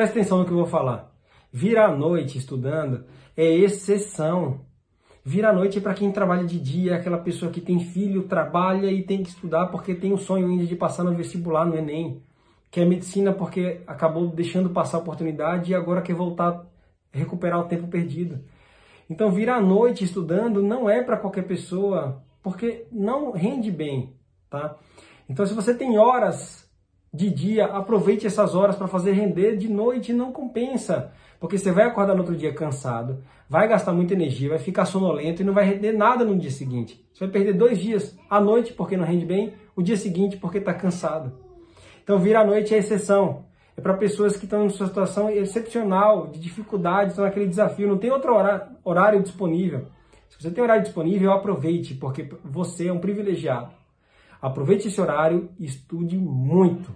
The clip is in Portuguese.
Presta atenção no que eu vou falar. Vir à noite estudando é exceção. Vir à noite é para quem trabalha de dia, aquela pessoa que tem filho, trabalha e tem que estudar porque tem o sonho ainda de passar no vestibular, no Enem. Quer medicina porque acabou deixando passar a oportunidade e agora quer voltar recuperar o tempo perdido. Então, vir à noite estudando não é para qualquer pessoa, porque não rende bem, tá? Então, se você tem horas de dia, aproveite essas horas para fazer render de noite, não compensa. Porque você vai acordar no outro dia cansado, vai gastar muita energia, vai ficar sonolento e não vai render nada no dia seguinte. Você vai perder dois dias à noite porque não rende bem, o dia seguinte porque está cansado. Então vir à noite é exceção. É para pessoas que estão em uma situação excepcional, de dificuldade, estão naquele desafio, não tem outro horário disponível. Se você tem horário disponível, aproveite, porque você é um privilegiado. Aproveite esse horário e estude muito.